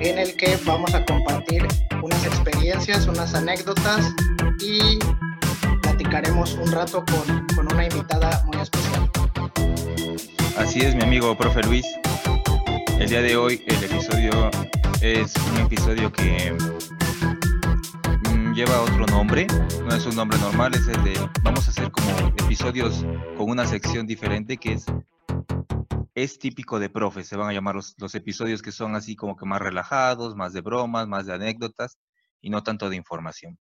en el que vamos a compartir unas experiencias, unas anécdotas y platicaremos un rato con, con una invitada muy especial. Así es, mi amigo profe Luis. El día de hoy el episodio es un episodio que mm, lleva otro nombre, no es un nombre normal, es el de, vamos a hacer como episodios con una sección diferente que es es típico de profes, se van a llamar los, los, episodios que son así como que más relajados, más de bromas, más de anécdotas y no tanto de información.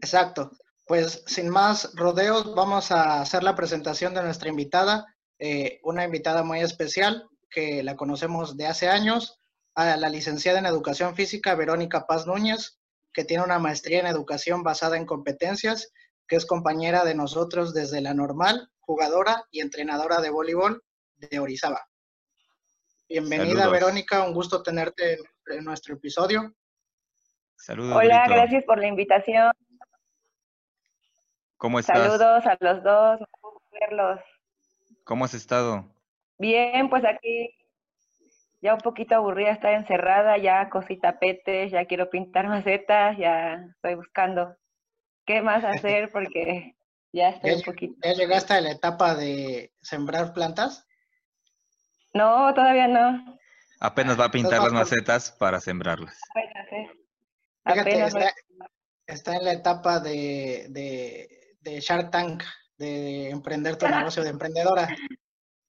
Exacto. Pues sin más rodeos, vamos a hacer la presentación de nuestra invitada, eh, una invitada muy especial que la conocemos de hace años, a la licenciada en Educación Física, Verónica Paz Núñez, que tiene una maestría en Educación basada en competencias, que es compañera de nosotros desde la normal jugadora y entrenadora de voleibol de Orizaba. Bienvenida, Saludos. Verónica, un gusto tenerte en, nuestro episodio. Saludos. Hola, Brito. gracias por la invitación. ¿Cómo estás? Saludos a los dos, verlos. ¿Cómo has estado? Bien, pues aquí ya un poquito aburrida estar encerrada, ya cosí tapetes, ya quiero pintar macetas, ya estoy buscando qué más hacer porque ya estoy ¿Ya, un poquito. ¿Ya llegaste a la etapa de sembrar plantas? No, todavía no. Apenas va a pintar las macetas para sembrarlas. Apenas, ¿eh? Fíjate, Apenas está, está, en la etapa de, de, de Shark Tank, de emprender tu negocio de emprendedora.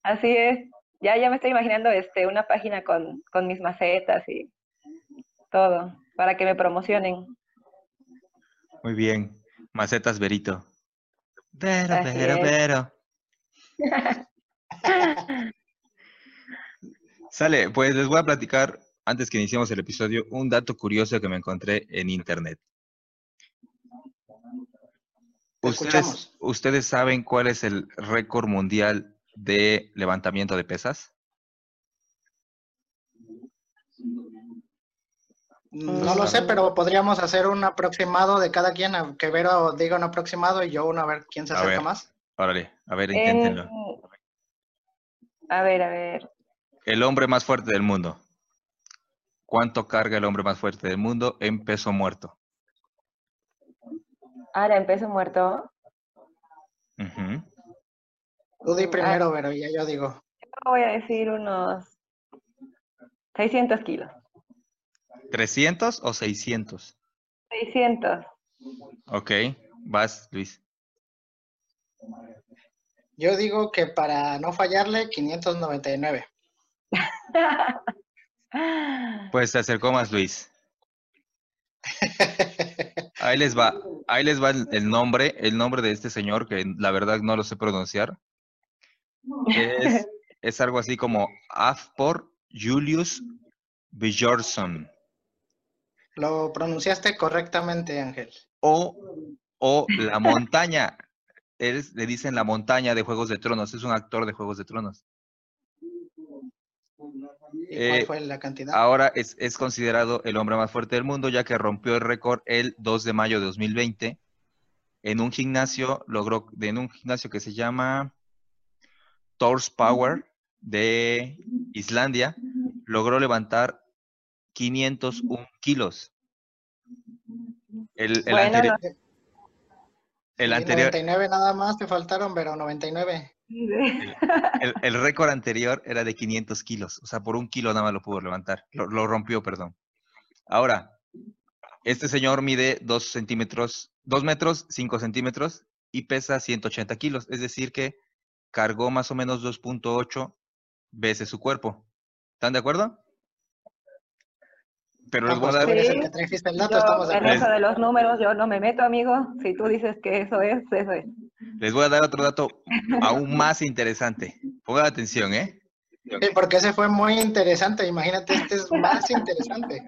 Así es. Ya, ya me estoy imaginando este, una página con, con mis macetas y todo, para que me promocionen. Muy bien. Macetas Verito. Pero, Así pero, es. pero. Sale, pues les voy a platicar, antes que iniciemos el episodio, un dato curioso que me encontré en internet. ¿Ustedes, ¿Ustedes saben cuál es el récord mundial de levantamiento de pesas? No lo sé, pero podríamos hacer un aproximado de cada quien, que Vero diga un aproximado y yo uno a ver quién se acerca ver, más. Órale, a ver, inténtenlo. En... A ver, a ver. El hombre más fuerte del mundo. ¿Cuánto carga el hombre más fuerte del mundo en peso muerto? Ahora, en peso muerto. Uh -huh. Tú di primero, ah. Vero, ya yo digo. Yo voy a decir unos 600 kilos. ¿300 o 600? 600. Ok, vas, Luis. Yo digo que para no fallarle, 599. pues se acercó más Luis. Ahí les va, ahí les va el, el, nombre, el nombre de este señor, que la verdad no lo sé pronunciar. Es, es algo así como Afpor Julius Björnsson. Lo pronunciaste correctamente, Ángel. O, o la montaña. Es, le dicen la montaña de Juegos de Tronos. Es un actor de Juegos de Tronos. ¿Y cuál eh, fue la cantidad? Ahora es, es, considerado el hombre más fuerte del mundo, ya que rompió el récord el 2 de mayo de 2020 en un gimnasio, logró, en un gimnasio que se llama Thors Power de Islandia, logró levantar 501 kilos. El, el bueno, anterior. El anterior. 99 nada más te faltaron, pero 99. El, el, el récord anterior era de 500 kilos. O sea, por un kilo nada más lo pudo levantar. Lo, lo rompió, perdón. Ahora, este señor mide 2 centímetros, 2 metros 5 centímetros y pesa 180 kilos. Es decir, que cargó más o menos 2.8 veces su cuerpo. ¿Están de acuerdo? Pero les voy a dar... Sí. El dato, yo, en eso de los números yo no me meto, amigo. Si tú dices que eso es, eso es. Les voy a dar otro dato aún más interesante. Pongan atención, ¿eh? Sí, porque ese fue muy interesante. Imagínate, este es más interesante.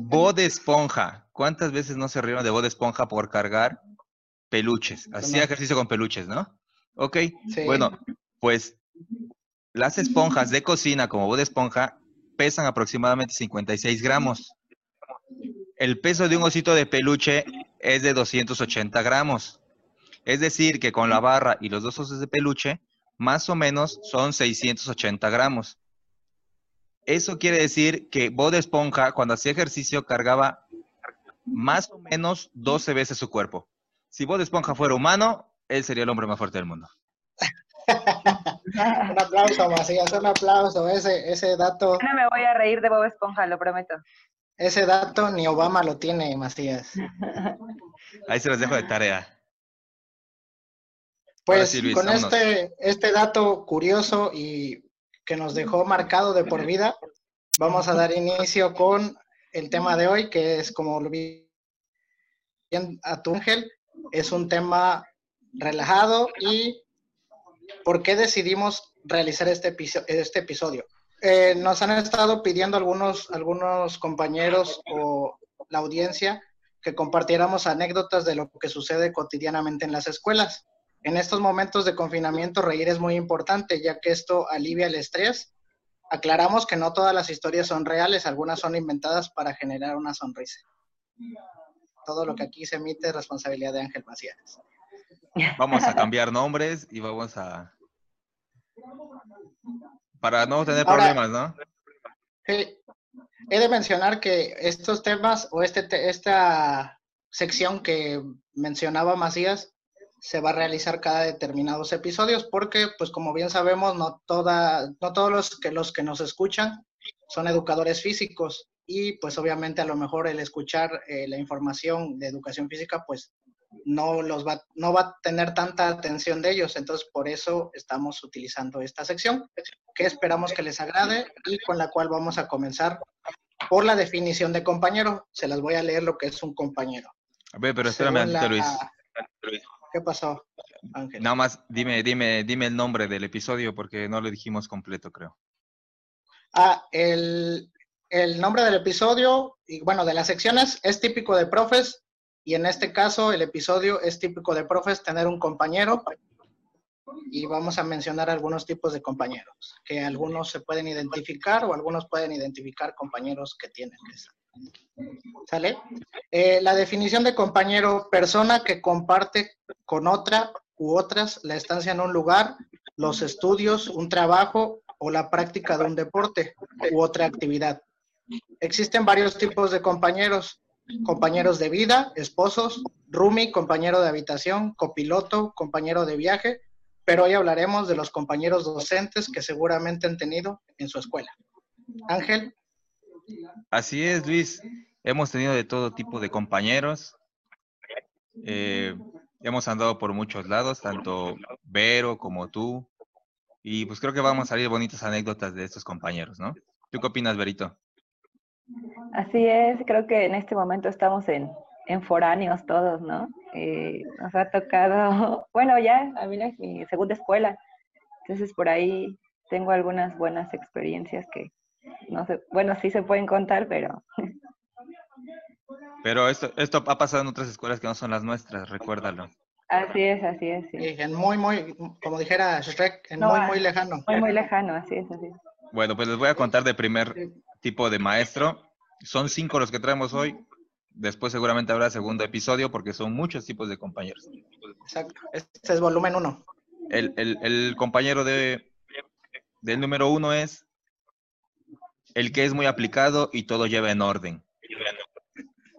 Bob de esponja. ¿Cuántas veces no se rieron de Bob de esponja por cargar peluches? Hacía ejercicio con peluches, ¿no? Ok. Bueno, pues las esponjas de cocina como Bob de esponja pesan aproximadamente 56 gramos. El peso de un osito de peluche es de 280 gramos. Es decir, que con la barra y los dos osos de peluche, más o menos son 680 gramos. Eso quiere decir que Bob Esponja, cuando hacía ejercicio, cargaba más o menos 12 veces su cuerpo. Si Bob Esponja fuera humano, él sería el hombre más fuerte del mundo. un aplauso, Macías, un aplauso. Ese, ese dato. No me voy a reír de Bob Esponja, lo prometo. Ese dato ni Obama lo tiene, Macías. Ahí se los dejo de tarea. Pues con este, este dato curioso y que nos dejó marcado de por vida, vamos a dar inicio con el tema de hoy, que es como lo vi a tu ángel, es un tema relajado y por qué decidimos realizar este, episodio. Este episodio. Eh, nos han estado pidiendo algunos, algunos compañeros o la audiencia que compartiéramos anécdotas de lo que sucede cotidianamente en las escuelas. En estos momentos de confinamiento, reír es muy importante, ya que esto alivia el estrés. Aclaramos que no todas las historias son reales, algunas son inventadas para generar una sonrisa. Todo lo que aquí se emite es responsabilidad de Ángel Macías. Vamos a cambiar nombres y vamos a... Para no tener problemas, ¿no? he de mencionar que estos temas o este, esta sección que mencionaba Macías se va a realizar cada determinados episodios porque, pues como bien sabemos, no, toda, no todos los que, los que nos escuchan son educadores físicos y pues obviamente a lo mejor el escuchar eh, la información de educación física pues no, los va, no va a tener tanta atención de ellos. Entonces por eso estamos utilizando esta sección que esperamos que les agrade y con la cual vamos a comenzar por la definición de compañero. Se las voy a leer lo que es un compañero. A ver, pero espérame, Luis. ¿Qué pasó, Ángel? Nada más, dime, dime, dime el nombre del episodio porque no lo dijimos completo, creo. Ah, el, el nombre del episodio, y bueno, de las secciones, es típico de profes, y en este caso el episodio es típico de profes tener un compañero, y vamos a mencionar algunos tipos de compañeros, que algunos se pueden identificar o algunos pueden identificar compañeros que tienen. ¿Sale? Eh, la definición de compañero, persona que comparte con otra u otras la estancia en un lugar, los estudios, un trabajo o la práctica de un deporte u otra actividad. Existen varios tipos de compañeros, compañeros de vida, esposos, roomie, compañero de habitación, copiloto, compañero de viaje, pero hoy hablaremos de los compañeros docentes que seguramente han tenido en su escuela. Ángel. Así es, Luis. Hemos tenido de todo tipo de compañeros. Eh, hemos andado por muchos lados, tanto Vero como tú. Y pues creo que vamos a salir bonitas anécdotas de estos compañeros, ¿no? ¿Tú qué opinas, Verito? Así es, creo que en este momento estamos en, en foráneos todos, ¿no? Eh, nos ha tocado, bueno, ya, a mí es mi segunda escuela, entonces por ahí tengo algunas buenas experiencias que no sé, bueno, sí se pueden contar, pero... Pero esto, esto ha pasado en otras escuelas que no son las nuestras, recuérdalo. Así es, así es. Sí. en muy, muy, como dijera Shrek, en muy, muy lejano. Muy, muy lejano, así es, así es. Bueno, pues les voy a contar de primer tipo de maestro. Son cinco los que traemos hoy. Después seguramente habrá segundo episodio porque son muchos tipos de compañeros. Exacto. Este es volumen uno. El, el, el compañero de, del número uno es el que es muy aplicado y todo lleva en orden.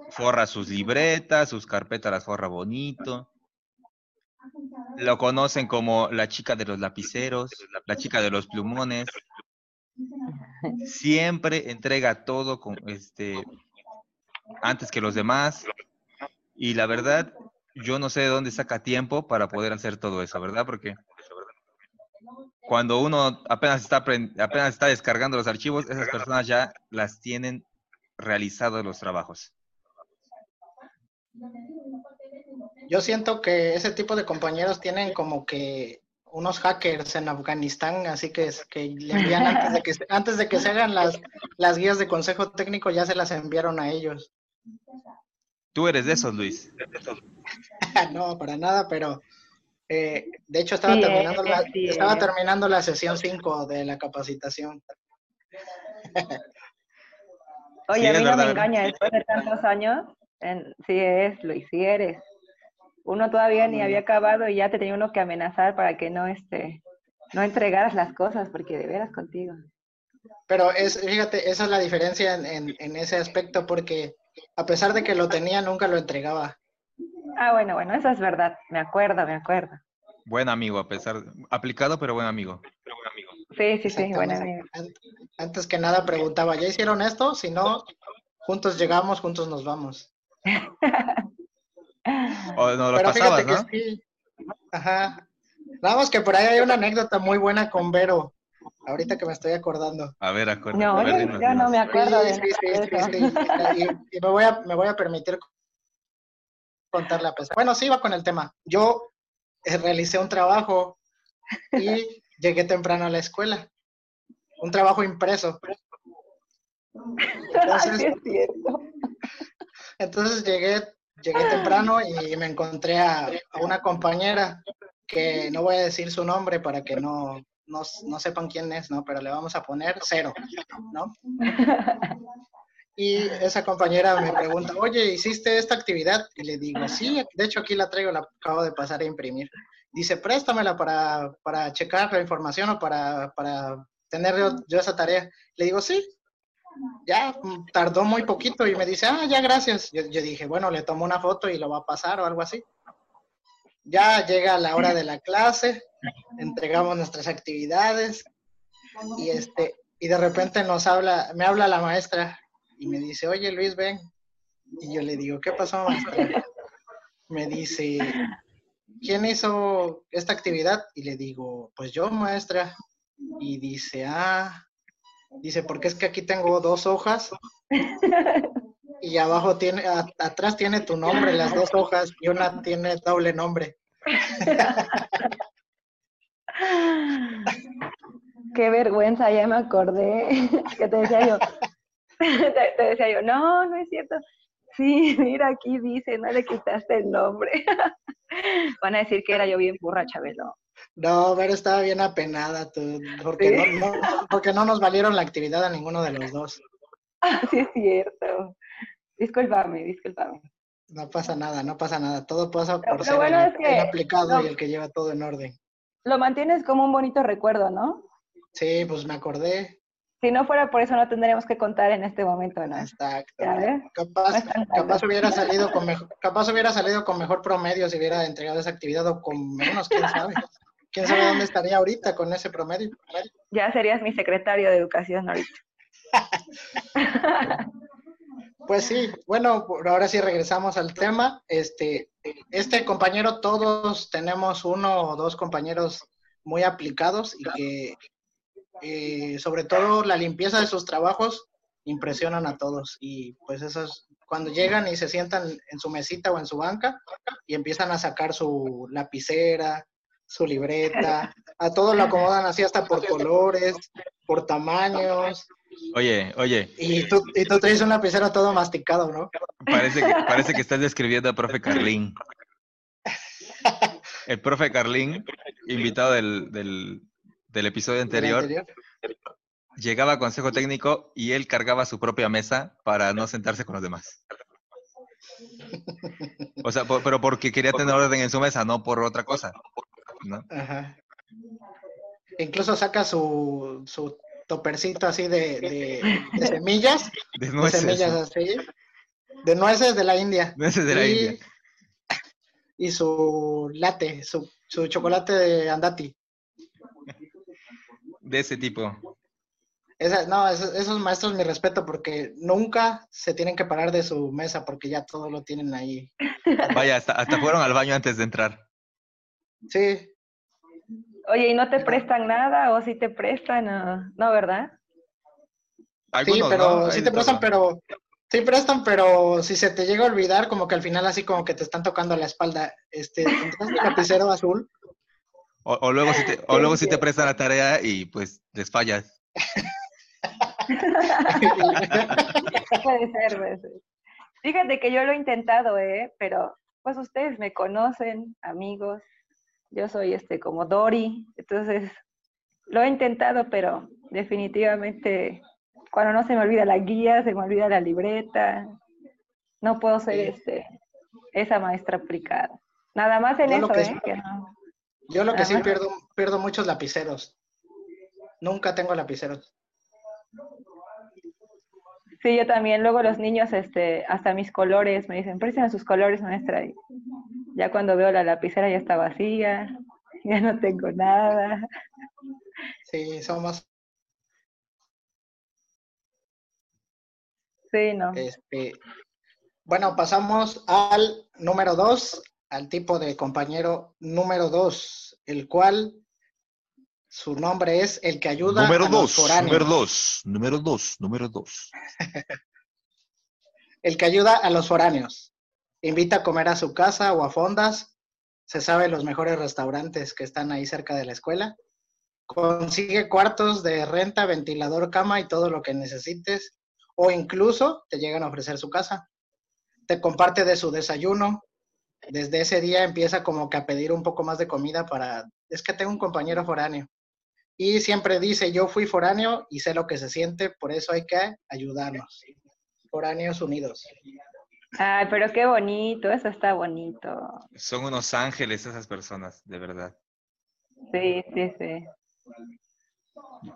Forra sus libretas, sus carpetas las forra bonito. Lo conocen como la chica de los lapiceros, la chica de los plumones. Siempre entrega todo con este antes que los demás. Y la verdad, yo no sé de dónde saca tiempo para poder hacer todo eso, ¿verdad? Porque cuando uno apenas está, apenas está descargando los archivos, esas personas ya las tienen realizados los trabajos. Yo siento que ese tipo de compañeros tienen como que unos hackers en Afganistán, así que, que le envían antes de que, antes de que se hagan las, las guías de consejo técnico, ya se las enviaron a ellos. Tú eres de esos, Luis. no, para nada, pero eh, de hecho estaba, terminando, la, estaba terminando la sesión 5 de la capacitación. Oye, a mí no me engaña, después de tantos años, en, sí es, Luis, sí eres. Uno todavía ni había acabado y ya te tenía uno que amenazar para que no, este, no entregaras las cosas, porque de veras contigo. Pero es, fíjate, esa es la diferencia en, en, ese aspecto, porque a pesar de que lo tenía, nunca lo entregaba. Ah, bueno, bueno, eso es verdad. Me acuerdo, me acuerdo. Buen amigo, a pesar, aplicado, pero buen amigo. Pero buen amigo. Sí, sí, sí, buen amigo. Antes que nada preguntaba, ¿ya hicieron esto? Si no, juntos llegamos, juntos nos vamos. o no lo pasabas, ¿no? Ajá. Nada más que por ahí hay una anécdota muy buena con Vero. Ahorita que me estoy acordando. A ver, acuerdo. No, ver, yo, no me acuerdo. Sí, sí, sí, sí, Y, y, me, voy a, me voy a permitir contarle a pesar. Bueno, sí, va con el tema. Yo eh, realicé un trabajo y llegué temprano a la escuela. Un trabajo impreso. Entonces, entonces llegué, llegué temprano y me encontré a, una compañera que no voy a decir su nombre para que no, no, no sepan quién es, ¿no? Pero le vamos a poner cero, ¿no? Y esa compañera me pregunta, oye, ¿hiciste esta actividad? Y le digo, sí, de hecho aquí la traigo, la acabo de pasar a imprimir. Dice, préstamela para, para checar la información o para, para tener yo, esa tarea. Le digo, sí. Ya tardó muy poquito y me dice, ah, ya, gracias. Yo, dije, bueno, le tomo una foto y lo va a pasar o algo así. Ya llega la hora de la clase, entregamos nuestras actividades y este y de repente nos habla, me habla la maestra y me dice, oye Luis, ven. Y yo le digo, ¿qué pasó, maestra? Me dice, ¿quién hizo esta actividad? Y le digo, pues yo, maestra. Y dice, ah, dice, porque es que aquí tengo dos hojas y abajo tiene, atrás tiene tu nombre, las dos hojas, y una tiene doble nombre. Qué vergüenza, ya me acordé que te decía yo, te, decía yo, no, no es cierto. Sí, mira, aquí dice, no le quitaste el nombre. Van a decir que era yo bien burra, Chabelo. No, pero estaba bien apenada tú, porque, no, porque no nos valieron la actividad a ninguno de los dos. sí, es cierto. Disculpame, discúlpame. No pasa nada, no pasa nada. Todo pasa por ser el, aplicado y el que lleva todo en orden. Lo mantienes como un bonito recuerdo, ¿no? Sí, pues me acordé. Si no fuera por eso, no tendríamos que contar en este momento, ¿no? Exacto. Capaz, capaz, hubiera salido con mejor, capaz hubiera salido con mejor promedio si hubiera entregado esa actividad o con menos, quién sabe. ¿Quién sabe dónde estaría ahorita con ese promedio? Ya serías mi secretario de educación ahorita. Pues sí, bueno, ahora sí regresamos al tema. Este, este compañero, todos tenemos uno o dos compañeros muy aplicados y que eh, sobre todo la limpieza de sus trabajos impresionan a todos. Y pues eso es cuando llegan y se sientan en su mesita o en su banca y empiezan a sacar su lapicera, su libreta, a todo lo acomodan así hasta por colores, por tamaños, Oye, oye. Y tú, y tú traes un lapicero todo masticado, ¿no? Parece que, parece que estás describiendo al profe Carlín. El profe Carlín, invitado del, del, del episodio anterior, llegaba a consejo técnico y él cargaba su propia mesa para no sentarse con los demás. O sea, pero porque quería tener orden en su mesa, no por otra cosa. ¿No? Ajá. Incluso saca su, su topercito así de, de, semillas. De nueces. semillas así. De nueces de la India. Nueces de la India. Y su latte, su, su chocolate de andati. De ese tipo. Esa, no, esos, esos, maestros mi respeto porque nunca se tienen que parar de su mesa porque ya todo lo tienen ahí. Vaya, hasta, hasta fueron al baño antes de entrar. Sí, Oye, ¿y no te prestan nada o si te prestan? No, ¿verdad? sí, pero sí te prestan, pero sí prestan, pero si se te llega a olvidar, como que al final así como que te están tocando la espalda, este, ¿tendrás mi lapicero azul? O, luego si te, o luego si te prestan la tarea y pues les fallas. puede ser, puede ser. Fíjate que yo lo he intentado, ¿eh? Pero pues ustedes me conocen, amigos. Yo soy este como Dori, entonces lo he intentado, pero definitivamente cuando no se me olvida la guía, se me olvida la libreta. No puedo ser este esa maestra aplicada. Nada más en eso, ¿eh? Yo lo que sí pierdo, pierdo muchos lapiceros. Nunca tengo lapiceros. Sí, yo también. Luego los niños, este, hasta mis colores, me dicen, préstame sus colores, maestra. Y ya cuando veo la lapicera ya está vacía, ya no tengo nada. Sí, somos. Sí, no. Este, bueno, pasamos al número dos, al tipo de compañero número dos, el cual su nombre es el que ayuda número a dos, los Número dos, número dos, número dos. el que ayuda a los foráneos. Invita a comer a su casa o a fondas. Se sabe los mejores restaurantes que están ahí cerca de la escuela. Consigue cuartos de renta, ventilador, cama y todo lo que necesites. O incluso te llegan a ofrecer su casa. Te comparte de su desayuno. Desde ese día empieza como que a pedir un poco más de comida para... Es que tengo un compañero foráneo y siempre dice, yo fui foráneo y sé lo que se siente, por eso hay que ayudarnos. Foráneos unidos. Ay, pero qué bonito, eso está bonito. Son unos ángeles esas personas, de verdad. Sí, sí, sí.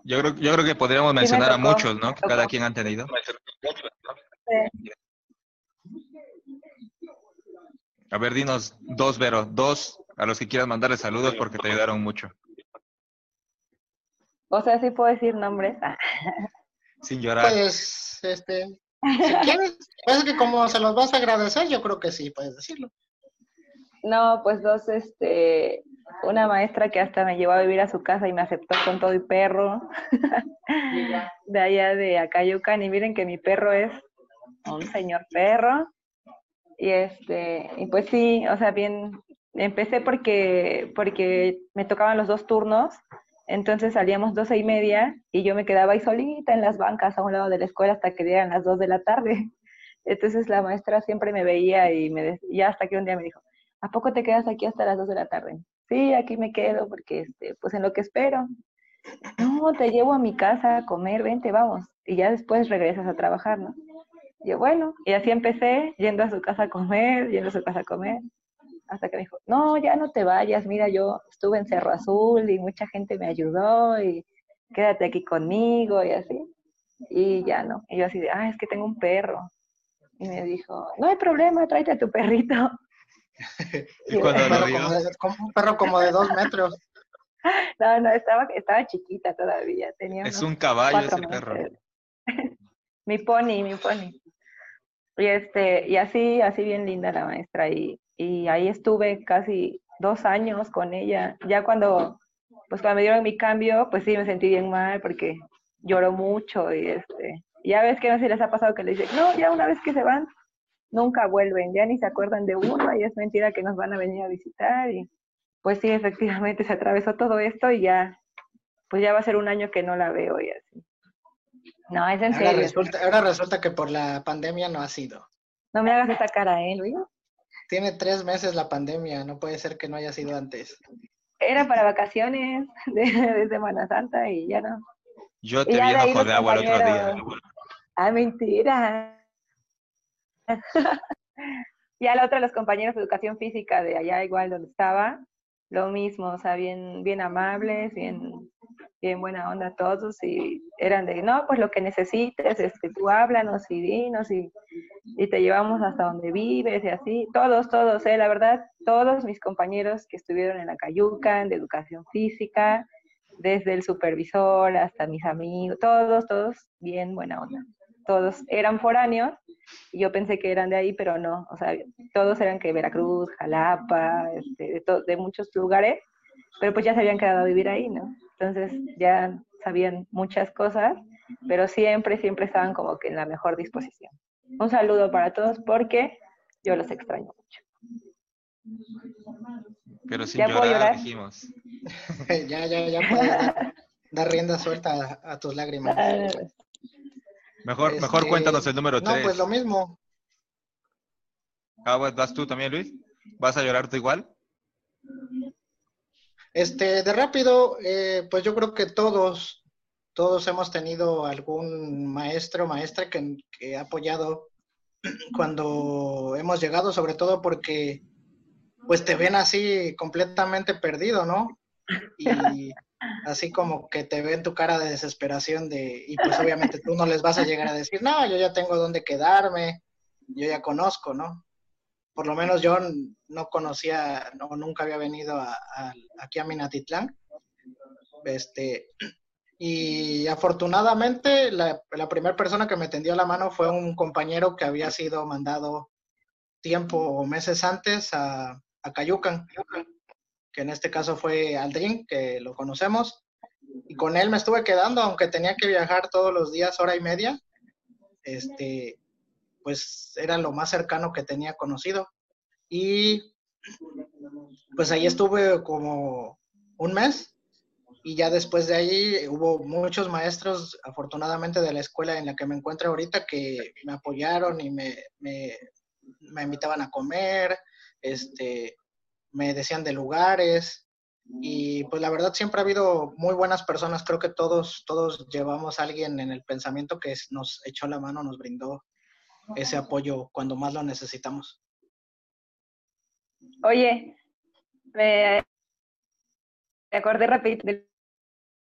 Yo creo, yo creo que podríamos mencionar a muchos, ¿no? Que cada quien han tenido. Sí. A ver, dinos dos, Vero, dos a los que quieras mandarles saludos porque te ayudaron mucho. O sea, sí puedo decir nombres. Ah. Sin llorar. Pues, este, si quieres, pues que como se los vas a agradecer, yo creo que sí, puedes decirlo. No, pues dos, este, una maestra que hasta me llevó a vivir a su casa y me aceptó con todo y perro, de allá de Acayucan, y miren que mi perro es un señor perro, y este, y pues sí, o sea, bien, empecé porque, porque me tocaban los dos turnos, entonces salíamos doce y media y yo me quedaba ahí solita en las bancas a un lado de la escuela hasta que dieran las dos de la tarde. Entonces la maestra siempre me veía y me decía, hasta que un día me dijo, ¿a poco te quedas aquí hasta las dos de la tarde? Sí, aquí me quedo porque, este, pues en lo que espero. No, te llevo a mi casa a comer, vente, vamos. Y ya después regresas a trabajar, ¿no? Y yo, bueno, y así empecé, yendo a su casa a comer, yendo a su casa a comer hasta que me dijo, no, ya no te vayas, mira, yo estuve en Cerro Azul y mucha gente me ayudó y quédate aquí conmigo y así. Y ya no. Y yo así de, ah, es que tengo un perro. Y me dijo, no hay problema, tráete a tu perrito. ¿Y cuando un, perro como un perro como de dos metros. No, no, estaba, estaba chiquita todavía. Tenía es un caballo ese perro. mi pony, mi pony. Y este, y así, así bien linda la maestra. Y y ahí estuve casi dos años con ella. Ya cuando, pues cuando me dieron mi cambio, pues sí me sentí bien mal porque lloró mucho y este, ya ves que no sé si les ha pasado que les dicen, no, ya una vez que se van, nunca vuelven, ya ni se acuerdan de uno y es mentira que nos van a venir a visitar y pues sí, efectivamente se atravesó todo esto y ya, pues ya va a ser un año que no la veo y así. No, es en ahora Resulta, ahora resulta que por la pandemia no ha sido. No me hagas esa cara, ¿eh, Luis? Tiene tres meses la pandemia, no puede ser que no haya sido antes. Era para vacaciones de, Semana Santa y ya no. Yo te vi bajo de agua el otro día. Ah, mentira. y al otro los compañeros de educación física de allá igual donde estaba, lo mismo, o sea, bien, bien amables, bien, bien buena onda todos y eran de, no, pues lo que necesites, es que tú háblanos y dinos y, y te llevamos hasta donde vives y así, todos, todos, eh, la verdad, todos mis compañeros que estuvieron en la Cayucan, de educación física, desde el supervisor hasta mis amigos, todos, todos, bien buena onda. Todos eran foráneos y yo pensé que eran de ahí, pero no, o sea, todos eran que Veracruz, Jalapa, este, de, de muchos lugares, pero pues ya se habían quedado a vivir ahí, ¿no? Entonces ya sabían muchas cosas, pero siempre, siempre estaban como que en la mejor disposición. Un saludo para todos porque yo los extraño mucho. Pero sin llorar, dijimos. ya, ya, ya puedes dar, rienda suelta a, tus lágrimas. Ah, mejor, mejor este, cuéntanos el número 3. No, pues lo mismo. Ah, ¿Vas tú también, Luis? ¿Vas a llorar tú igual? Este, de rápido, eh, pues yo creo que todos, todos hemos tenido algún maestro o maestra que, que, ha apoyado cuando hemos llegado, sobre todo porque pues te ven así completamente perdido, ¿no? Y así como que te ven tu cara de desesperación de, y pues obviamente tú no les vas a llegar a decir, no, yo ya tengo dónde quedarme, yo ya conozco, ¿no? Por lo menos yo no conocía, no, nunca había venido aquí a Minatitlán. Este, y afortunadamente la, primera persona que me tendió la mano fue un compañero que había sido mandado tiempo o meses antes a, a Cayucan, que en este caso fue Aldrin, que lo conocemos. Y con él me estuve quedando, aunque tenía que viajar todos los días, hora y media. Este, pues era lo más cercano que tenía conocido. Y pues ahí estuve como un mes y ya después de ahí hubo muchos maestros, afortunadamente de la escuela en la que me encuentro ahorita, que me apoyaron y me, me, invitaban a comer, este, me decían de lugares y pues la verdad siempre ha habido muy buenas personas, creo que todos, todos llevamos a alguien en el pensamiento que nos echó la mano, nos brindó ese apoyo cuando más lo necesitamos. Oye, me acordé rápido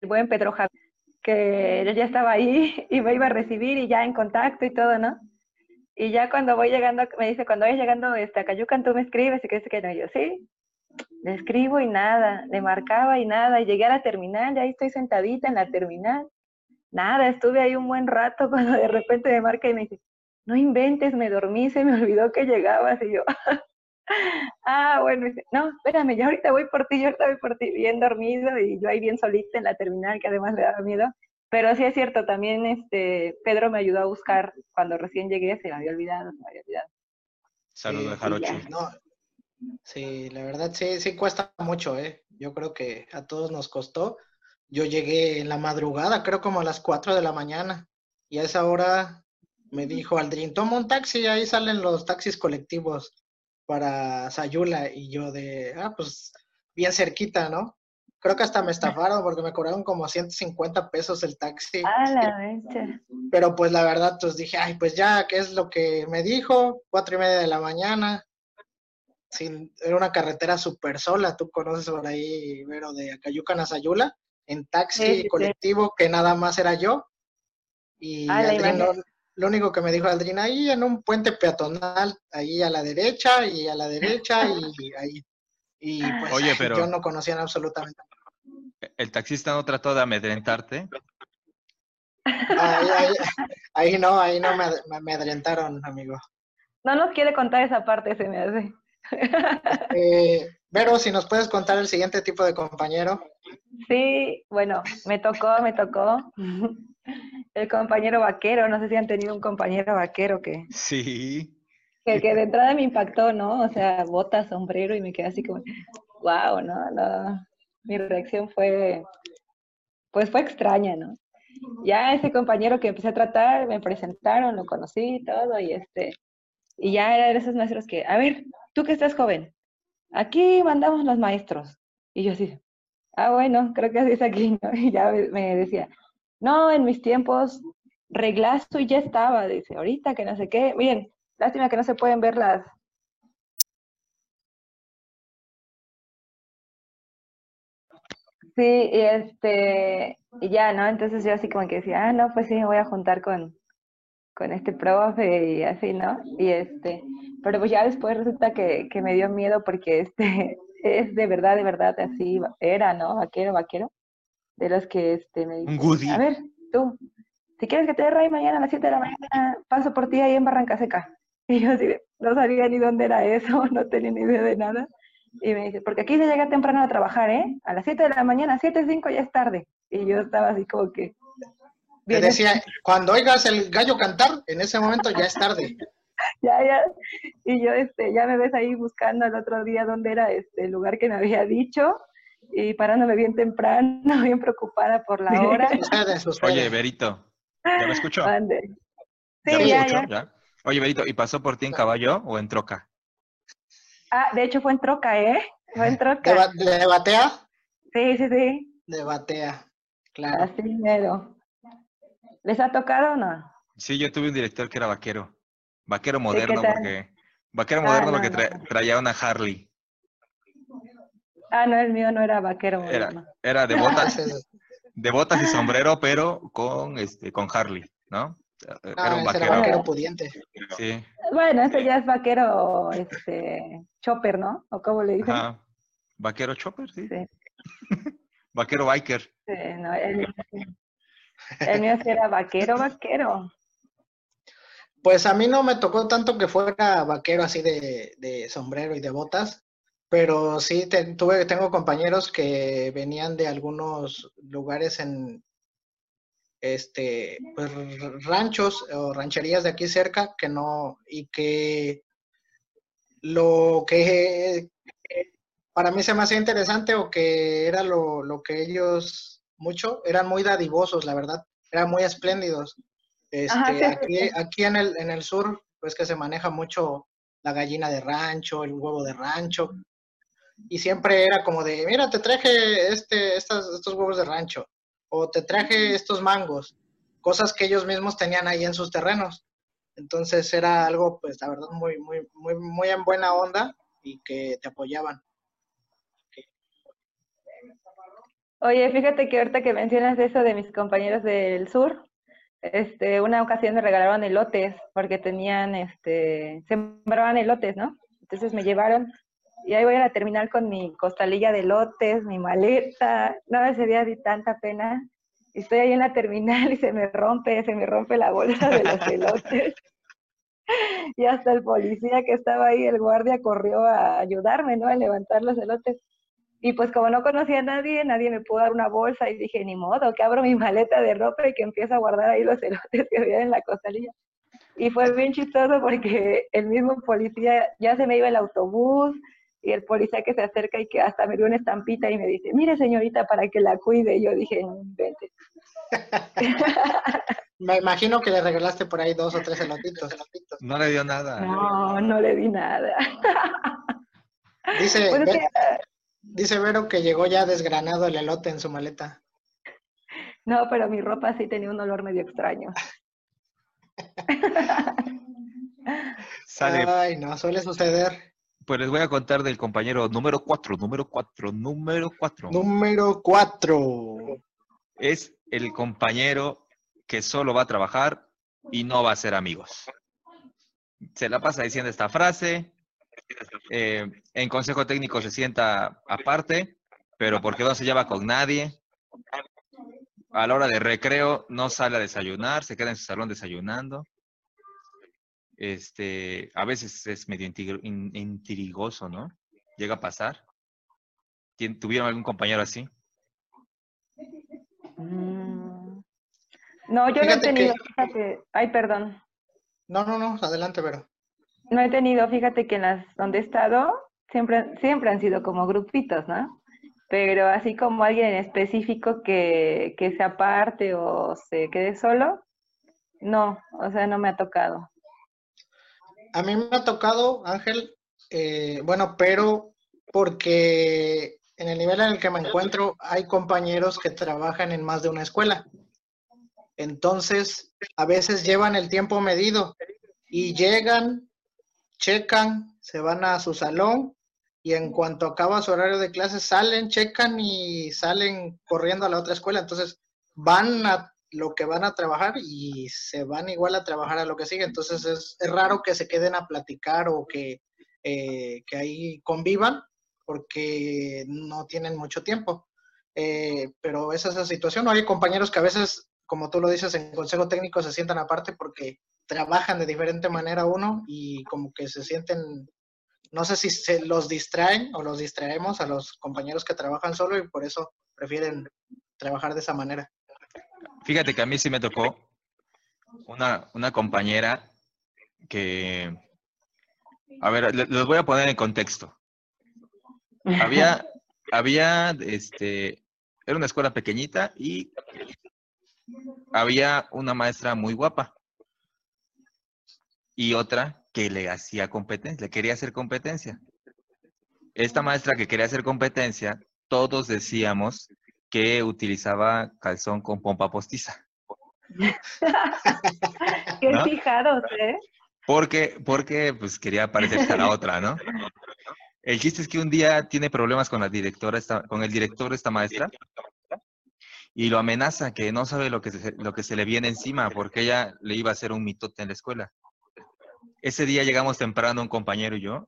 del buen Pedro Javier, que él ya estaba ahí y me iba a recibir y ya en contacto y todo, ¿no? Y ya cuando voy llegando, me dice, cuando vayas llegando este, a Cayucan, tú me escribes y que que no. yo, sí, le escribo y nada, le marcaba y nada. Y llegué a la terminal, y ahí estoy sentadita en la terminal. Nada, estuve ahí un buen rato cuando de repente me marca y me dice, no inventes, me dormí, se me olvidó que llegabas. Y yo, ah, bueno, no, espérame, yo ahorita voy por ti, yo ahorita voy por ti, bien dormido y yo ahí bien solita en la terminal, que además le daba miedo. Pero sí es cierto, también este Pedro me ayudó a buscar cuando recién llegué, se me había olvidado, se me había olvidado. Saludos de Jarocho. sí, la verdad sí, sí cuesta mucho, ¿eh? Yo creo que a todos nos costó. Yo llegué en la madrugada, creo como a las 4 de la mañana, y a esa hora me dijo Aldrin, toma un taxi, ahí salen los taxis colectivos para Sayula, y yo de, ah, pues bien cerquita, ¿no? Creo que hasta me estafaron porque me cobraron como 150 pesos el taxi. Ah, la Pero pues la verdad, pues dije, ay, pues ya, ¿qué es lo que me dijo? Cuatro y media de la mañana. Sin, era una carretera súper sola, tú conoces por ahí, Vero, de Acayucan a Sayula, en taxi colectivo, que nada más era yo. Y ah, lo, único que me dijo Aldrin, ahí en un puente peatonal, ahí a la derecha y a la derecha y ahí. Y pues Oye, pero... yo no conocía absolutamente ¿El taxista no trató de amedrentarte? Ahí, no, ahí no me, amedrentaron, amigo. No nos quiere contar esa parte, se me hace. Eh, Vero, si nos puedes contar el siguiente tipo de compañero. Sí, bueno, me tocó, me tocó. El compañero vaquero, no sé si han tenido un compañero vaquero que... Sí. Que, que de entrada me impactó, ¿no? O sea, bota, sombrero y me quedé así como, wow, ¿no? no mi reacción fue, pues fue extraña, ¿no? Ya ese compañero que empecé a tratar, me presentaron, lo conocí todo y este, y ya era de esos maestros que, a ver, tú que estás joven, aquí mandamos los maestros. Y yo así, ah, bueno, creo que así es aquí, ¿no? Y ya me decía, no, en mis tiempos reglazo y ya estaba, dice, ahorita que no sé qué. Miren, lástima que no se pueden ver las, Sí, y este, y ya, ¿no? Entonces yo así como que decía, ah, no, pues sí, me voy a juntar con, con este profe y así, ¿no? Y este, pero pues ya después resulta que, que me dio miedo porque este, es de verdad, de verdad, así era, ¿no? Vaquero, vaquero, de los que este, me dijo, a ver, tú, si quieres que te dé mañana a las 7 de la mañana, paso por ti ahí en Barranca Seca. Y yo así, no sabía ni dónde era eso, no tenía ni idea de nada. Y me dice, porque aquí se llega temprano a trabajar, ¿eh? A las 7 de la mañana, 7, 5 ya es tarde. Y yo estaba así como que... Te decía, cuando oigas el gallo cantar, en ese momento ya es tarde. ya, ya. Y yo, este, ya me ves ahí buscando el otro día dónde era este el lugar que me había dicho. Y parándome bien temprano, bien preocupada por la hora. Oye, Berito, ¿ya me escuchó? Sí, ya, ya, Oye, Berito, ¿y pasó por ti en caballo o en troca? Ah, de hecho fue en troca, ¿eh? Fue en troca. ¿De, batea? Sí, sí, sí. De batea, claro. Así mero. ¿Les ha tocado o no? Sí, yo tuve un director que era vaquero. Vaquero moderno, porque. Vaquero ah, moderno porque traía una Harley. Ah, no, el mío no era vaquero. Era, de botas, de botas y sombrero, pero con este, con Harley, ¿no? Era ah, un vaquero. Era vaquero pudiente. Sí. Bueno, ese ya es vaquero, este, chopper, ¿no? ¿O cómo le dicen? Ajá. Vaquero chopper, sí. sí. vaquero biker. Sí, no, el, el mío sí era vaquero, vaquero. Pues a mí no me tocó tanto que fuera vaquero así de, sombrero y de botas, pero sí tuve, tengo compañeros que venían de algunos lugares en este pues, ranchos o rancherías de aquí cerca que no y que lo que para mí se me hacía interesante o que era lo, lo que ellos mucho eran muy dadivosos la verdad eran muy espléndidos. Este, aquí, aquí en, el, en el sur, pues que se maneja mucho la gallina de rancho, el huevo de rancho, y siempre era como de, mira, te traje este, estas, estos huevos de rancho, o te traje estos mangos, cosas que ellos mismos tenían ahí en sus terrenos. Entonces era algo, pues, la verdad, muy, muy, muy, muy en buena onda y que te apoyaban. Oye, fíjate que ahorita que mencionas eso de mis compañeros del sur, este, una ocasión me regalaron elotes porque tenían, este, sembraban elotes, ¿no? Entonces me llevaron y ahí voy a la terminal con mi costalilla de elotes, mi maleta. No, ese día di tanta pena. Estoy ahí en la terminal y se me rompe, se me rompe la bolsa de los elotes. y hasta el policía que estaba ahí, el guardia, corrió a ayudarme, ¿no? A levantar los elotes. Y pues como no conocía a nadie, nadie me pudo dar una bolsa y dije, ni modo, que abro mi maleta de ropa y que empiezo a guardar ahí los elotes que había en la costalilla. Y fue bien chistoso porque el mismo policía, ya se me iba el autobús y el policía que se acerca y que hasta me dio una estampita y me dice, mire señorita, para que la cuide. Y yo dije, vente. me imagino que le regalaste por ahí dos o tres elotitos. No le dio nada. No, no le di nada. Dice, pues Dice Vero que llegó ya desgranado el elote en su maleta. No, pero mi ropa sí tenía un olor medio extraño. Ay, no, suele suceder. Pues les voy a contar del compañero número cuatro, número cuatro, número cuatro. Número cuatro. Es el compañero que solo va a trabajar y no va a ser amigos. Se la pasa diciendo esta frase, eh, en consejo técnico se sienta aparte, pero porque no se lleva con nadie. A la hora de recreo no sale a desayunar, se queda en su salón desayunando. Este, a veces es medio intrigoso, ¿no? Llega a pasar. ¿Tuvieron algún compañero así? Mm. No, yo no he tenido, Ay, perdón. No, no, no, adelante, pero no he tenido, fíjate que en las donde he estado siempre, siempre han sido como grupitos, ¿no? Pero así como alguien en específico que, que se aparte o se quede solo, no, o sea, no me ha tocado. A mí me ha tocado, Ángel, eh, bueno, pero porque en el nivel en el que me encuentro hay compañeros que trabajan en más de una escuela. Entonces, a veces llevan el tiempo medido y llegan checan, se van a su salón y en cuanto acaba su horario de clases salen, checan y salen corriendo a la otra escuela. Entonces van a lo que van a trabajar y se van igual a trabajar a lo que sigue. Entonces es, raro que se queden a platicar o que, eh, que ahí convivan porque no tienen mucho tiempo. Eh, pero es la situación. Hay compañeros que a veces, como tú lo dices, en consejo técnico se sientan aparte porque trabajan de diferente manera uno y como que se sienten, no sé si se los distraen o los distraemos a los compañeros que trabajan solo y por eso prefieren trabajar de esa manera. Fíjate que a mí sí me tocó una, una compañera que, a ver, les voy a poner en contexto. Había, había, este, era una escuela pequeñita y había una maestra muy guapa y otra que le hacía competencia, le quería hacer competencia. Esta maestra que quería hacer competencia, todos decíamos que utilizaba calzón con pompa postiza. Qué fijados, ¿eh? Porque, porque pues quería parecerse a la otra, ¿no? El chiste es que un día tiene problemas con la directora, con el director de esta maestra, y lo amenaza que no sabe lo que, se, lo que se le viene encima, porque ella le iba a hacer un mitote en la escuela. Ese día llegamos temprano un compañero y yo,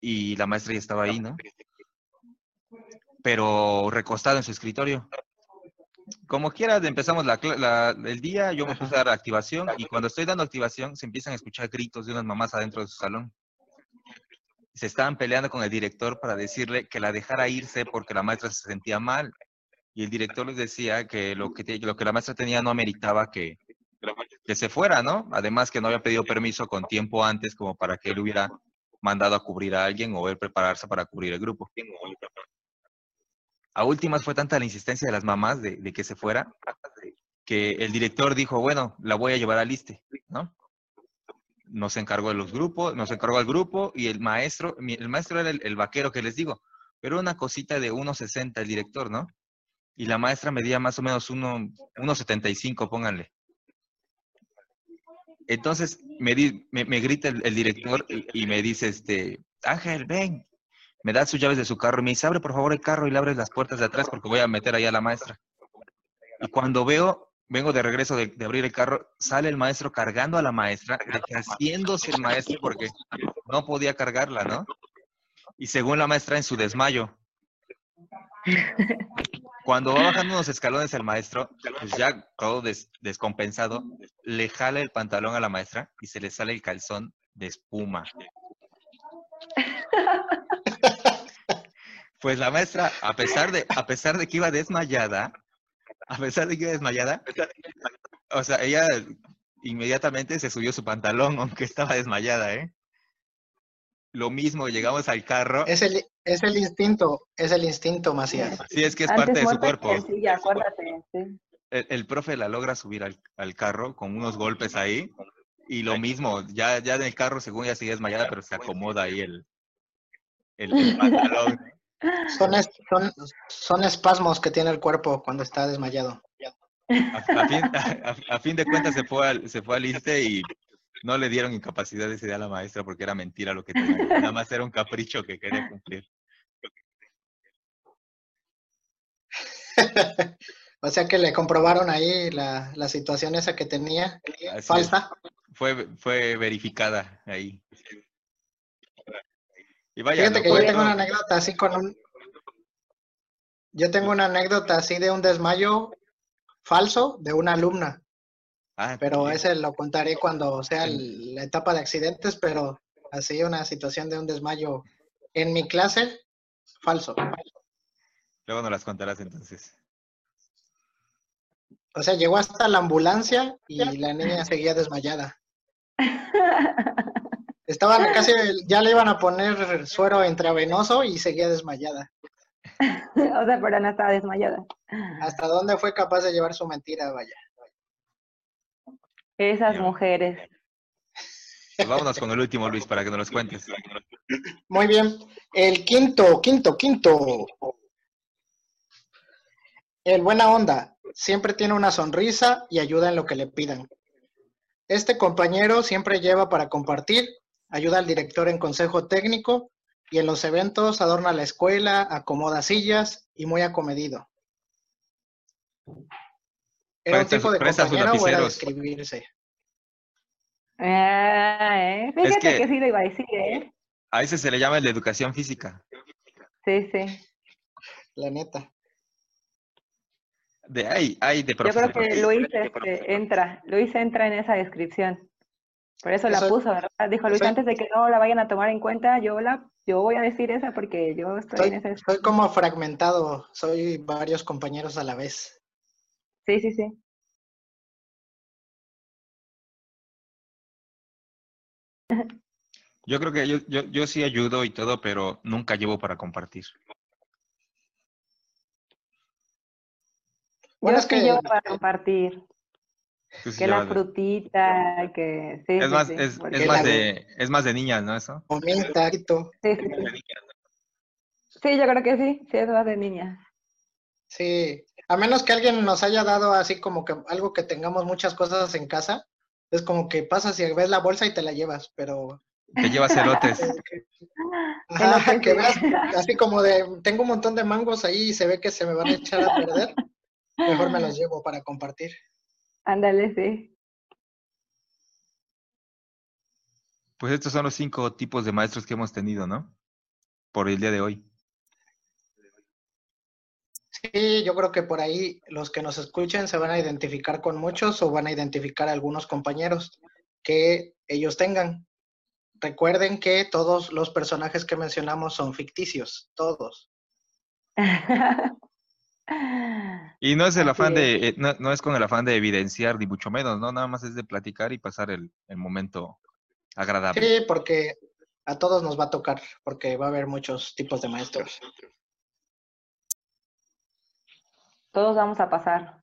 y la maestra ya estaba ahí, ¿no? Pero recostado en su escritorio. Como quiera, empezamos el día, yo me puse a dar activación y cuando estoy dando activación se empiezan a escuchar gritos de unas mamás adentro de su salón. Se estaban peleando con el director para decirle que la dejara irse porque la maestra se sentía mal. Y el director les decía que lo que, lo que la maestra tenía no ameritaba que, que se fuera, ¿no? Además que no había pedido permiso con tiempo antes como para que él hubiera mandado a cubrir a alguien o él prepararse para cubrir el grupo. A últimas fue tanta la insistencia de las mamás de, que se fuera que el director dijo, bueno, la voy a llevar al liste, ¿no? Nos encargó de los grupos, nos encargó al grupo y el maestro, el maestro era el, vaquero que les digo, pero una cosita de 1,60 el director, ¿no? Y la maestra medía más o menos 1,75, pónganle. Entonces me, me, grita el, director y, me dice, este, Ángel, ven, me da sus llaves de su carro y me dice, abre por favor el carro y le abres las puertas de atrás porque voy a meter ahí a la maestra. Y cuando veo, vengo de regreso de, abrir el carro, sale el maestro cargando a la maestra, haciéndose el maestro porque no podía cargarla, ¿no? Y según la maestra en su desmayo. Cuando va bajando unos escalones el maestro, pues ya todo descompensado, le jala el pantalón a la maestra y se le sale el calzón de espuma. Pues la maestra, a pesar de, a pesar de que iba desmayada, a pesar de que iba desmayada, o sea, ella inmediatamente se subió su pantalón, aunque estaba desmayada, ¿eh? Lo mismo, llegamos al carro. Es el, es el instinto, es el instinto, Macías. Sí, es que es parte de su cuerpo. El, profe la logra subir al, carro con unos golpes ahí. Y lo mismo, ya, ya en el carro, según ya sigue desmayada, pero se acomoda ahí el, el, pantalón. Son, son, son, espasmos que tiene el cuerpo cuando está desmayado. A, fin, de cuentas se fue al, se fue al ISTE y no le dieron incapacidad ese día a la maestra porque era mentira lo que tenía. Nada más era un capricho que quería cumplir. o sea que le comprobaron ahí la, la situación esa que tenía falsa. Fue, fue verificada ahí. Y vaya, Fíjate que yo tengo una anécdota así con un... Yo tengo una anécdota así de un desmayo falso de una alumna. Ah, pero ese lo contaré cuando sea la etapa de accidentes, pero así una situación de un desmayo en mi clase, falso. Luego nos las contarás entonces. O sea, llegó hasta la ambulancia y la niña seguía desmayada. Estaban casi, ya le iban a poner suero intravenoso y seguía desmayada. o sea, pero no estaba desmayada. ¿Hasta dónde fue capaz de llevar su mentira, vaya? Esas mujeres. Pues vámonos con el último, Luis, para que nos los cuentes. Muy bien. El quinto, quinto, quinto. El buena onda. Siempre tiene una sonrisa y ayuda en lo que le pidan. Este compañero siempre lleva para compartir, ayuda al director en consejo técnico y en los eventos adorna la escuela, acomoda sillas y muy acomedido. ¿Era un tipo de compañero o era de escribirse? Ah, ¿eh? Fíjate que, sí lo iba a decir, ¿eh? A ese se le llama el de educación física. Sí, sí. La neta. De ahí, hay de Yo creo que Luis este, entra, Luis entra en esa descripción. Por eso, la puso, ¿verdad? Dijo Luis, antes de que no la vayan a tomar en cuenta, yo la yo voy a decir esa porque yo estoy soy, en ese... Estoy como fragmentado, soy varios compañeros a la vez. Sí, sí, sí. Yo creo que yo, yo, yo sí ayudo y todo, pero nunca llevo para compartir. Bueno, yo es llevo para compartir que la frutita, que sí, es más, es, más de, es más de niñas, ¿no? Eso. Sí, sí, sí. yo creo que sí, sí es más de niñas. Sí, a menos que alguien nos haya dado así como que algo que tengamos muchas cosas en casa, es como que pasas y ves la bolsa y te la llevas, pero... Te llevas elotes. Ajá, que veas así como de, tengo un montón de mangos ahí y se ve que se me van a echar a perder, mejor me los llevo para compartir. Ándale, sí. Pues estos son los cinco tipos de maestros que hemos tenido, ¿no? Por el día de hoy. Sí, yo creo que por ahí los que nos escuchen se van a identificar con muchos o van a identificar a algunos compañeros que ellos tengan. Recuerden que todos los personajes que mencionamos son ficticios, todos. y no es el afán de, eh, no, es con el afán de evidenciar, ni mucho menos, ¿no? Nada más es de platicar y pasar el, el momento agradable. Sí, porque a todos nos va a tocar, porque va a haber muchos tipos de maestros. Todos vamos a pasar.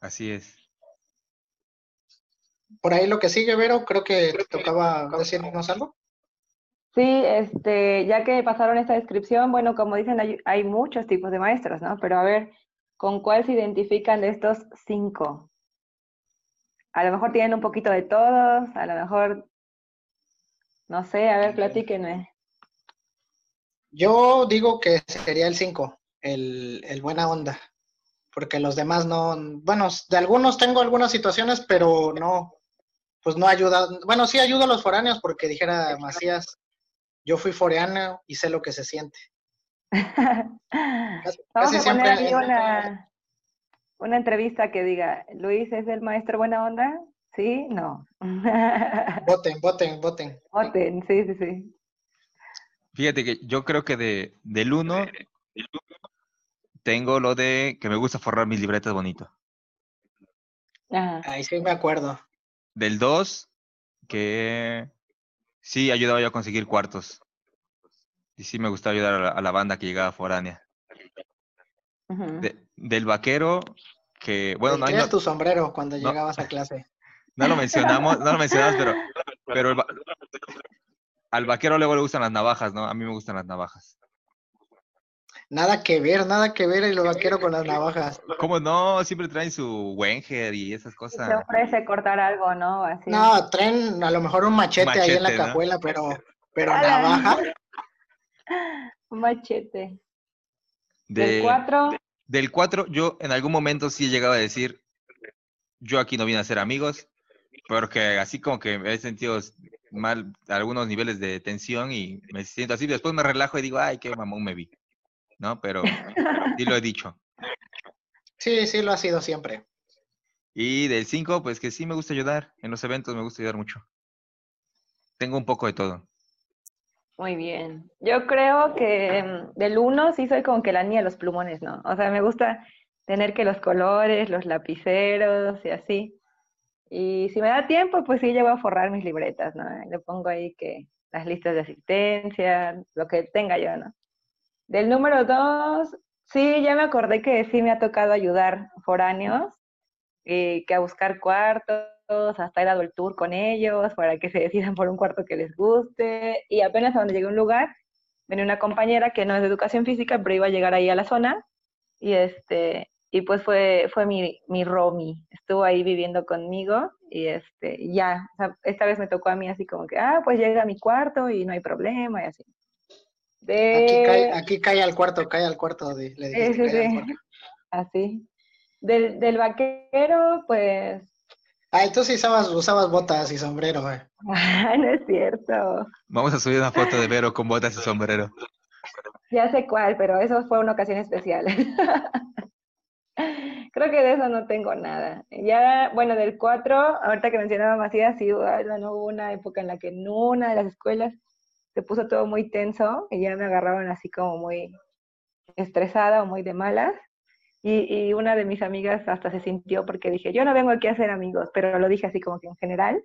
Así es. Por ahí lo que sigue, Vero, creo que te tocaba decirnos algo. Sí, este, ya que pasaron esta descripción, bueno, como dicen, hay, muchos tipos de maestros, ¿no? Pero a ver, ¿con cuál se identifican de estos cinco? A lo mejor tienen un poquito de todos, a lo mejor, no sé, a ver, platíquenme. Yo digo que sería el cinco, el, el buena onda, porque los demás no, bueno, de algunos tengo algunas situaciones, pero no, pues no ayuda. Bueno, sí ayudo a los foráneos porque dijera Macías, yo fui foreano y sé lo que se siente. Vamos a poner aquí una, una entrevista que diga, Luis es el maestro buena onda, ¿sí? No. voten, voten, voten. Voten, sí, sí, sí. Fíjate que yo creo que de, del uno tengo lo de que me gusta forrar mis libretas bonito. Ahí sí me acuerdo. Del 2, que sí ayudaba yo a conseguir cuartos. Y sí me gustaba ayudar a la, banda que llegaba foránea. del vaquero, que bueno, no hay... tu sombrero cuando llegabas a clase? No lo mencionamos, no lo mencionamos, pero, pero al vaquero luego le gustan las navajas, ¿no? A mí me gustan las navajas. Nada que ver, nada que ver el vaquero con las navajas. ¿Cómo no? Siempre traen su Wenger y esas cosas. Se ofrece cortar algo, ¿no? No, traen a lo mejor un machete, ahí en la cajuela, pero, pero navaja. Un machete. del 4. Del 4, yo en algún momento sí he llegado a decir, yo aquí no vine a ser amigos, porque así como que he sentido mal algunos niveles de tensión y me siento así, después me relajo y digo, ay, qué mamón me vi. ¿No? Pero sí lo he dicho. Sí, sí lo ha sido siempre. Y del 5, pues que sí me gusta ayudar. En los eventos me gusta ayudar mucho. Tengo un poco de todo. Muy bien. Yo creo que mm, del 1 sí soy como que la niña de los plumones, ¿no? O sea, me gusta tener que los colores, los lapiceros y así. Y si me da tiempo, pues sí llevo a forrar mis libretas, ¿no? Le pongo ahí que las listas de asistencia, lo que tenga yo, ¿no? Del número dos, sí, ya me acordé que sí me ha tocado ayudar foráneos, eh, que a buscar cuartos, hasta he dado el tour con ellos para que se decidan por un cuarto que les guste. Y apenas a donde llegué a un lugar, venía una compañera que no es de educación física, pero iba a llegar ahí a la zona. Y este, y pues fue, fue mi, mi Romy, estuvo ahí viviendo conmigo y este, ya, esta vez me tocó a mí así como que, ah, pues llega a mi cuarto y no hay problema y así. Aquí, cae, aquí cae al cuarto, cae al cuarto, le dijiste, sí, sí. Así. Del, del vaquero, pues... Ah, tú sí usabas, usabas botas y sombrero, eh. no es cierto. Vamos a subir una foto de Vero con botas y sombrero. Ya sé cuál, pero eso fue una ocasión especial. Creo que de eso no tengo nada. Ya, bueno, del 4, ahorita que mencionaba Macías, sí, no hubo una época en la que en una de las escuelas se puso todo muy tenso y ya me agarraron así como muy estresada o muy de malas. Y, una de mis amigas hasta se sintió porque dije, yo no vengo aquí a hacer amigos, pero lo dije así como que en general.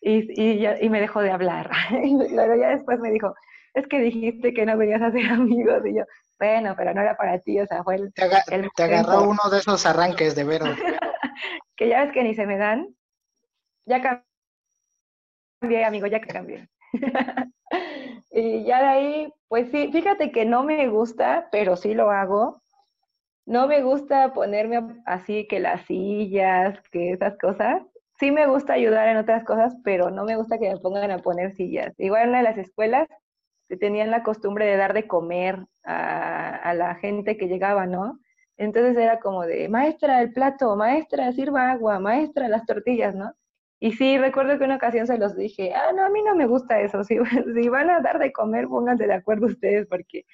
Y, y, me dejó de hablar. y luego ya después me dijo, es que dijiste que no venías a ser amigos. Y yo, bueno, pero no era para ti, o sea, fue el... Te, agarró uno de esos arranques de Vero. que ya ves que ni se me dan. Ya cambié, amigo, ya que cambié. Y ya de ahí, pues sí, fíjate que no me gusta, pero sí lo hago. No me gusta ponerme así que las sillas, que esas cosas. Sí me gusta ayudar en otras cosas, pero no me gusta que me pongan a poner sillas. Igual en una de las escuelas tenían la costumbre de dar de comer a, la gente que llegaba, ¿no? Entonces era como de, maestra, el plato, maestra, sirva agua, maestra, las tortillas, ¿no? Y sí, recuerdo que una ocasión se los dije, ah, no, a mí no me gusta eso, si, si van a dar de comer, pónganse de acuerdo ustedes, porque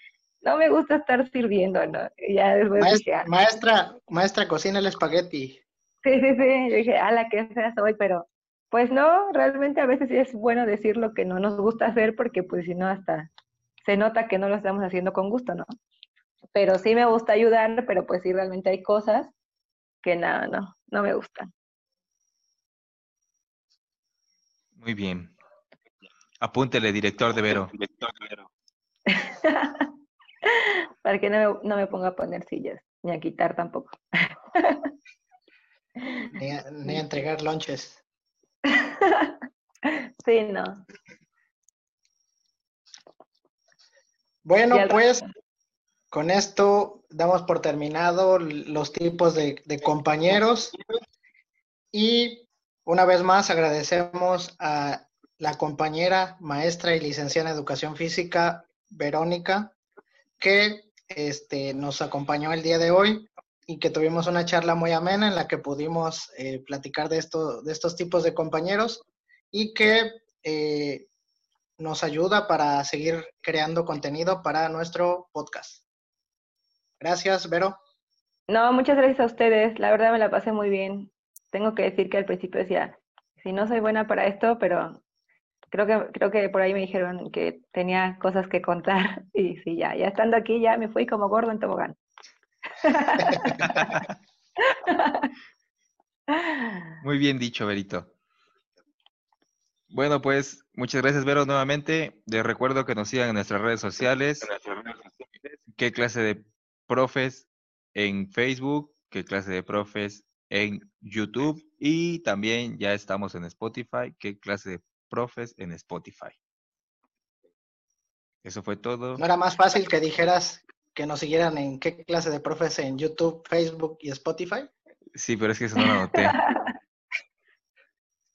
no me gusta estar sirviendo, ¿no? Y ya después maestra, dije, ah". maestra, maestra, cocina el espagueti. Sí, sí, sí, yo dije, ah, la que sea soy, pero pues no, realmente a veces sí es bueno decir lo que no nos gusta hacer porque pues si no hasta se nota que no lo estamos haciendo con gusto, ¿no? Pero sí me gusta ayudar, pero pues sí realmente hay cosas que nada, no, no me gustan. Muy bien. Apúntele, director de Vero. Para que no me, no me ponga a poner sillas, ni a quitar tampoco. ni, a, entregar lonches. sí, no. Bueno, pues con esto damos por terminado los tipos de, compañeros y una vez más agradecemos a la compañera, maestra y licenciada en educación física, Verónica, que este, nos acompañó el día de hoy y que tuvimos una charla muy amena en la que pudimos eh, platicar de, esto, de estos tipos de compañeros y que eh, nos ayuda para seguir creando contenido para nuestro podcast. Gracias, Vero. No, muchas gracias a ustedes. La verdad me la pasé muy bien. Tengo que decir que al principio decía, si no soy buena para esto, pero creo que creo que por ahí me dijeron que tenía cosas que contar y sí, ya, ya estando aquí ya me fui como gordo en tobogán. Muy bien dicho, Verito. Bueno, pues muchas gracias, Vero, nuevamente. Les recuerdo que nos sigan en nuestras redes sociales. ¿Qué clase de profes en Facebook? ¿Qué clase de profes en YouTube? Y también ya estamos en Spotify. ¿Qué clase de profes en Spotify? Eso fue todo. ¿No era más fácil que dijeras que nos siguieran en qué clase de profes en YouTube, Facebook y Spotify? Sí, pero es que eso no lo noté.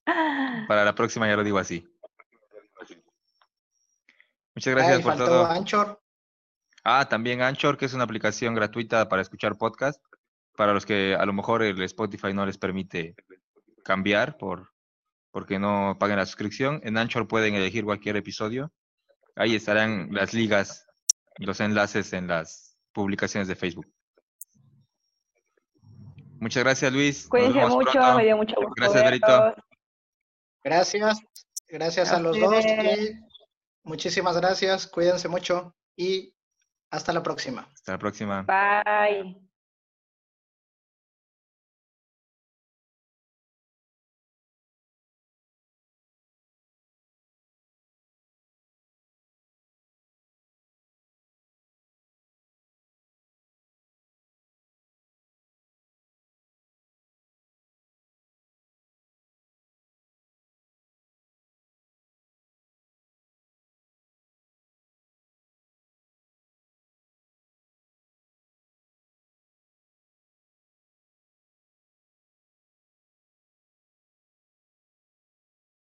Para la próxima ya lo digo así. Muchas gracias por todo. Anchor. Ah, también Anchor, que es una aplicación gratuita para escuchar podcast, para los que a lo mejor el Spotify no les permite cambiar por porque no paguen la suscripción. En Anchor pueden elegir cualquier episodio. Ahí estarán las ligas, los enlaces en las publicaciones de Facebook. Muchas gracias, Luis. Cuídense mucho, me dio mucho gusto. Gracias, Berito. Gracias, gracias a, los dos muchísimas gracias, cuídense mucho y hasta la próxima. Hasta la próxima. Bye.